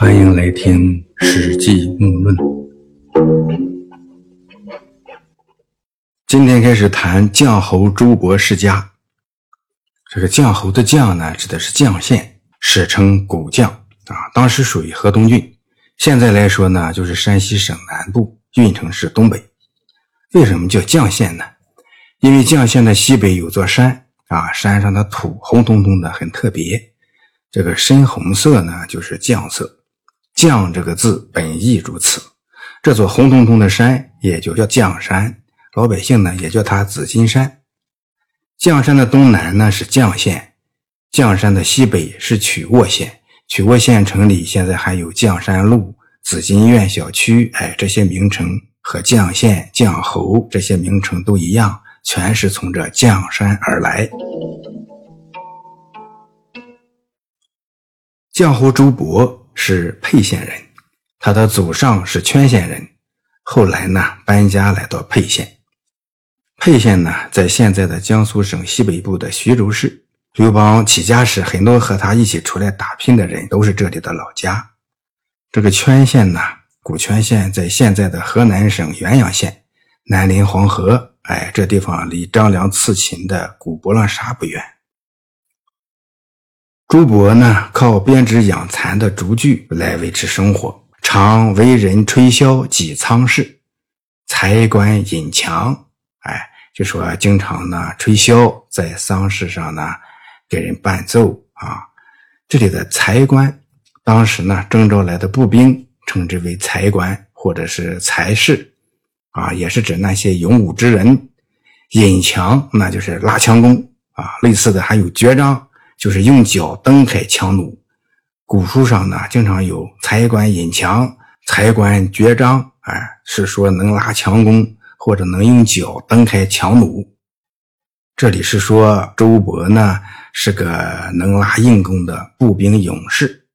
欢迎来听《史记目论》。今天开始谈绛侯周勃世家。这个绛侯的绛呢，指的是绛县，史称古绛啊，当时属于河东郡。现在来说呢，就是山西省南部，运城市东北。为什么叫绛县呢？因为绛县的西北有座山啊，山上的土红彤彤的，很特别。这个深红色呢，就是绛色。绛这个字本意如此，这座红彤彤的山也就叫绛山，老百姓呢也叫它紫金山。绛山的东南呢是绛县，绛山的西北是曲沃县，曲沃县城里现在还有绛山路、紫金苑小区，哎，这些名称和绛县、绛侯这些名称都一样，全是从这绛山而来。绛侯周勃。是沛县人，他的祖上是圈县人，后来呢搬家来到沛县。沛县呢在现在的江苏省西北部的徐州市。刘邦起家时，很多和他一起出来打拼的人都是这里的老家。这个圈县呢，古圈县在现在的河南省原阳县，南临黄河，哎，这地方离张良刺秦的古博浪沙不远。朱伯呢，靠编织养蚕的竹具来维持生活，常为人吹箫济仓事，财官引强。哎，就说经常呢吹箫，在丧事上呢给人伴奏啊。这里的财官，当时呢征召来的步兵，称之为财官或者是财士，啊，也是指那些勇武之人。引强，那就是拉枪弓啊。类似的还有绝章。就是用脚蹬开强弩，古书上呢经常有才官引强、才官绝章，哎，是说能拉强弓或者能用脚蹬开强弩。这里是说周勃呢是个能拉硬弓的步兵勇士。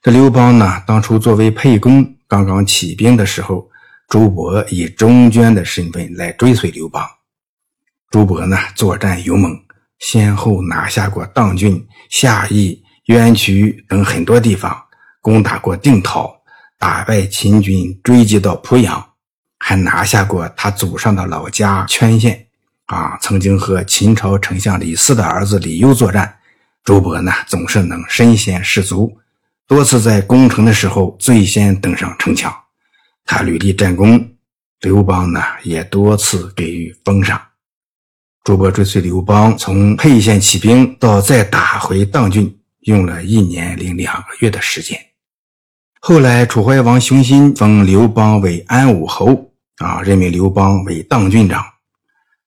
这刘邦呢当初作为沛公刚刚起兵的时候，周勃以中军的身份来追随刘邦。周勃呢作战勇猛。先后拿下过砀郡、夏邑、渊渠等很多地方，攻打过定陶，打败秦军，追击到濮阳，还拿下过他祖上的老家圈县。啊，曾经和秦朝丞相李斯的儿子李攸作战，周勃呢总是能身先士卒，多次在攻城的时候最先登上城墙。他屡立战功，刘邦呢也多次给予封赏。朱伯追随刘邦从沛县起兵到再打回砀郡，用了一年零两个月的时间。后来楚怀王熊心封刘邦为安武侯，啊，任命刘邦为砀郡长。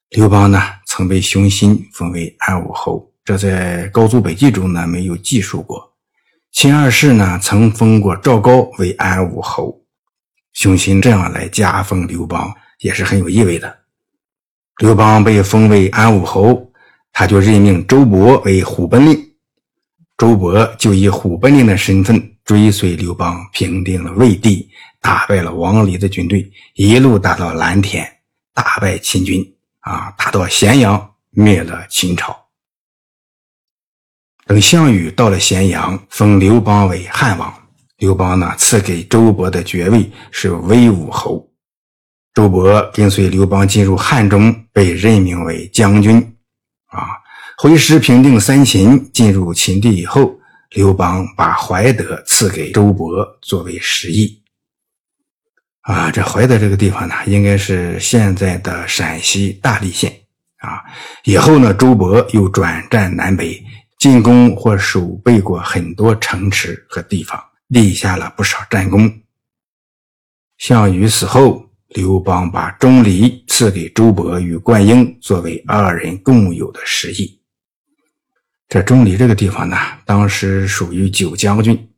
刘邦呢，曾被熊心封为安武侯，这在《高祖北记》中呢没有记述过。秦二世呢，曾封过赵高为安武侯。熊心这样来加封刘邦，也是很有意味的。刘邦被封为安武侯，他就任命周勃为虎贲令。周勃就以虎贲令的身份追随刘邦，平定了魏地，打败了王离的军队，一路打到蓝田，打败秦军，啊，打到咸阳，灭了秦朝。等项羽到了咸阳，封刘邦为汉王。刘邦呢，赐给周勃的爵位是威武侯。周勃跟随刘邦进入汉中，被任命为将军。啊，回师平定三秦，进入秦地以后，刘邦把怀德赐给周勃作为食邑。啊，这怀德这个地方呢，应该是现在的陕西大荔县。啊，以后呢，周勃又转战南北，进攻或守备过很多城池和地方，立下了不少战功。项羽死后。刘邦把钟离赐给周勃与灌婴，作为二人共有的食邑。这钟离这个地方呢，当时属于九江郡，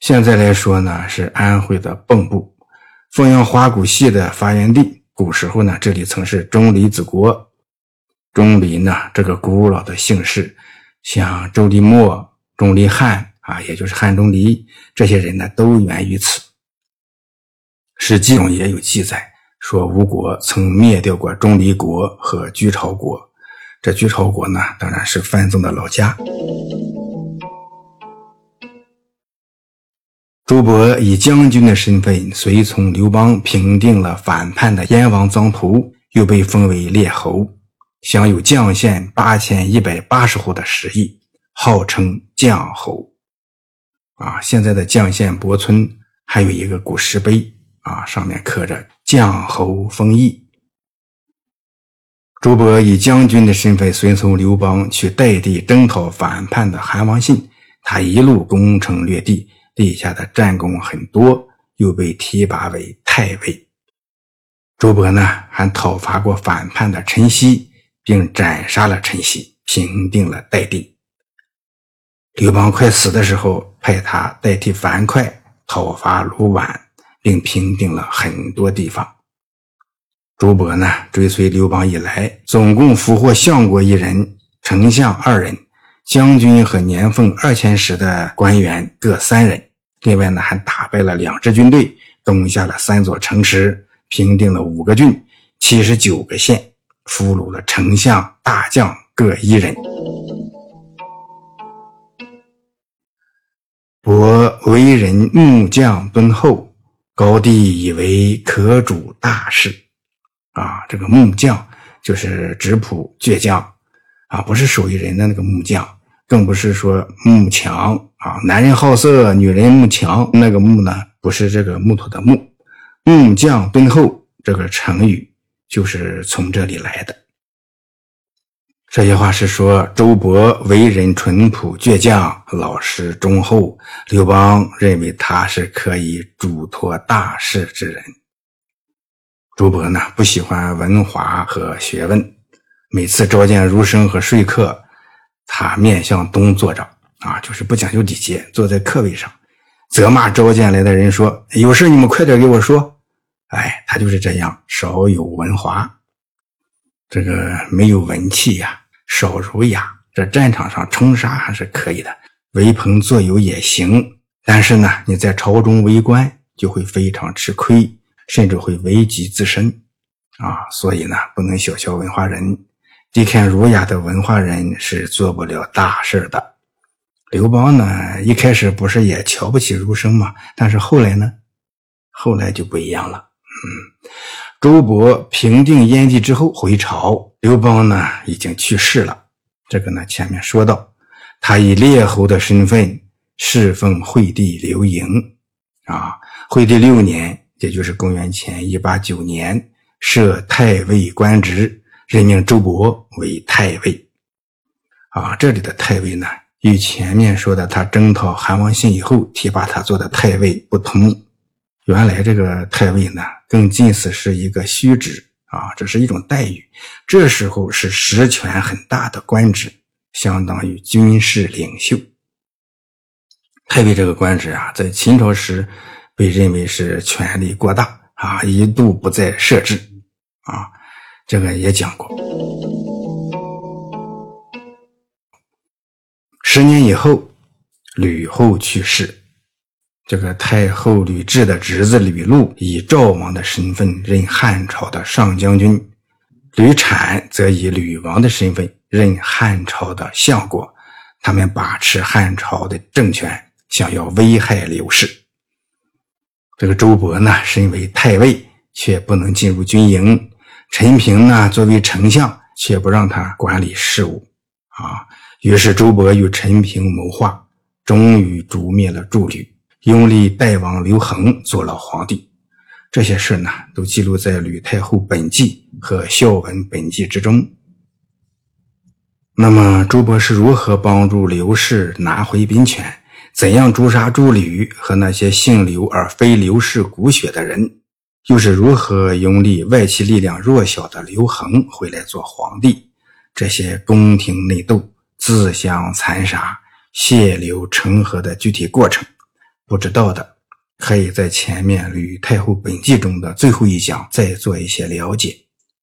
现在来说呢是安徽的蚌埠，凤阳花鼓戏的发源地。古时候呢，这里曾是钟离子国。钟离呢，这个古老的姓氏，像周黎墨、钟离汉啊，也就是汉钟离这些人呢，都源于此。史记中也有记载，说吴国曾灭掉过钟离国和居巢国。这居巢国呢，当然是范增的老家。周勃以将军的身份随从刘邦平定了反叛的燕王臧荼，又被封为列侯，享有绛县八千一百八十户的实邑，号称绛侯。啊，现在的绛县柏村还有一个古石碑啊，上面刻着“绛侯封邑”。周勃以将军的身份随从刘邦去代地征讨反叛的韩王信，他一路攻城略地，立下的战功很多，又被提拔为太尉。周勃呢，还讨伐过反叛的陈豨，并斩杀了陈豨，平定了代地。刘邦快死的时候，派他代替樊哙讨伐卢绾，并平定了很多地方。朱勃呢，追随刘邦以来，总共俘获相国一人、丞相二人、将军和年俸二千石的官员各三人。另外呢，还打败了两支军队，攻下了三座城池，平定了五个郡、七十九个县，俘虏了丞相、大将各一人。伯为人木匠敦厚，高帝以为可主大事。啊，这个木匠就是质朴倔强，啊，不是手艺人的那个木匠，更不是说木强啊，男人好色，女人慕强，那个木呢，不是这个木头的木，木匠敦厚这个成语就是从这里来的。这些话是说周勃为人淳朴倔强、老实忠厚，刘邦认为他是可以嘱托大事之人。周勃呢不喜欢文华和学问，每次召见儒生和说客，他面向东坐着，啊，就是不讲究礼节，坐在客位上，责骂召见来的人说：“有事你们快点给我说。”哎，他就是这样，少有文华，这个没有文气呀，少儒雅。这战场上冲杀还是可以的，为朋作友也行，但是呢，你在朝中为官就会非常吃亏。甚至会危及自身，啊，所以呢，不能小瞧文化人。低看儒雅的文化人是做不了大事的。刘邦呢，一开始不是也瞧不起儒生吗？但是后来呢，后来就不一样了。嗯，周勃平定燕地之后回朝，刘邦呢已经去世了。这个呢，前面说到，他以列侯的身份侍奉惠帝刘盈，啊，惠帝六年。也就是公元前一八九年，设太尉官职，任命周勃为太尉。啊，这里的太尉呢，与前面说的他征讨韩王信以后提拔他做的太尉不同。原来这个太尉呢，更近似是一个虚职啊，这是一种待遇。这时候是实权很大的官职，相当于军事领袖。太尉这个官职啊，在秦朝时。被认为是权力过大啊，一度不再设置啊，这个也讲过。十年以后，吕后去世，这个太后吕雉的侄子吕禄以赵王的身份任汉朝的上将军，吕产则以吕王的身份任汉朝的相国，他们把持汉朝的政权，想要危害刘氏。这个周勃呢，身为太尉，却不能进入军营；陈平呢，作为丞相，却不让他管理事务。啊，于是周勃与陈平谋划，终于诛灭了诸吕，拥立代王刘恒做了皇帝。这些事呢，都记录在《吕太后本纪》和《孝文本纪》之中。那么，朱勃是如何帮助刘氏拿回兵权？怎样诛杀朱吕和那些姓刘而非刘氏骨血的人？又是如何拥立外戚力量弱小的刘恒回来做皇帝？这些宫廷内斗、自相残杀、血流成河的具体过程，不知道的可以在前面《吕太后本纪》中的最后一讲再做一些了解。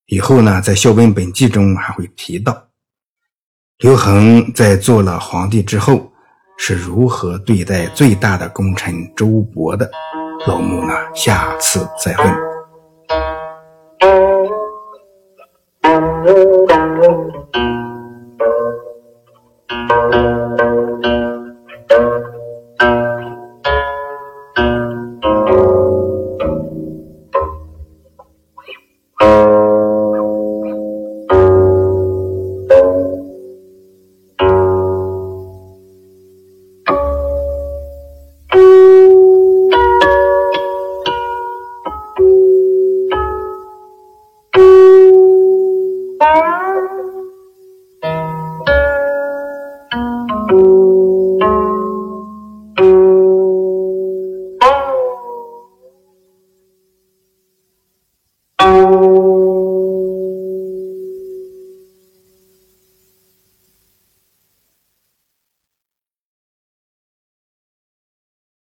以后呢，在《孝文本纪》中还会提到，刘恒在做了皇帝之后。是如何对待最大的功臣周勃的？老木呢？下次再问。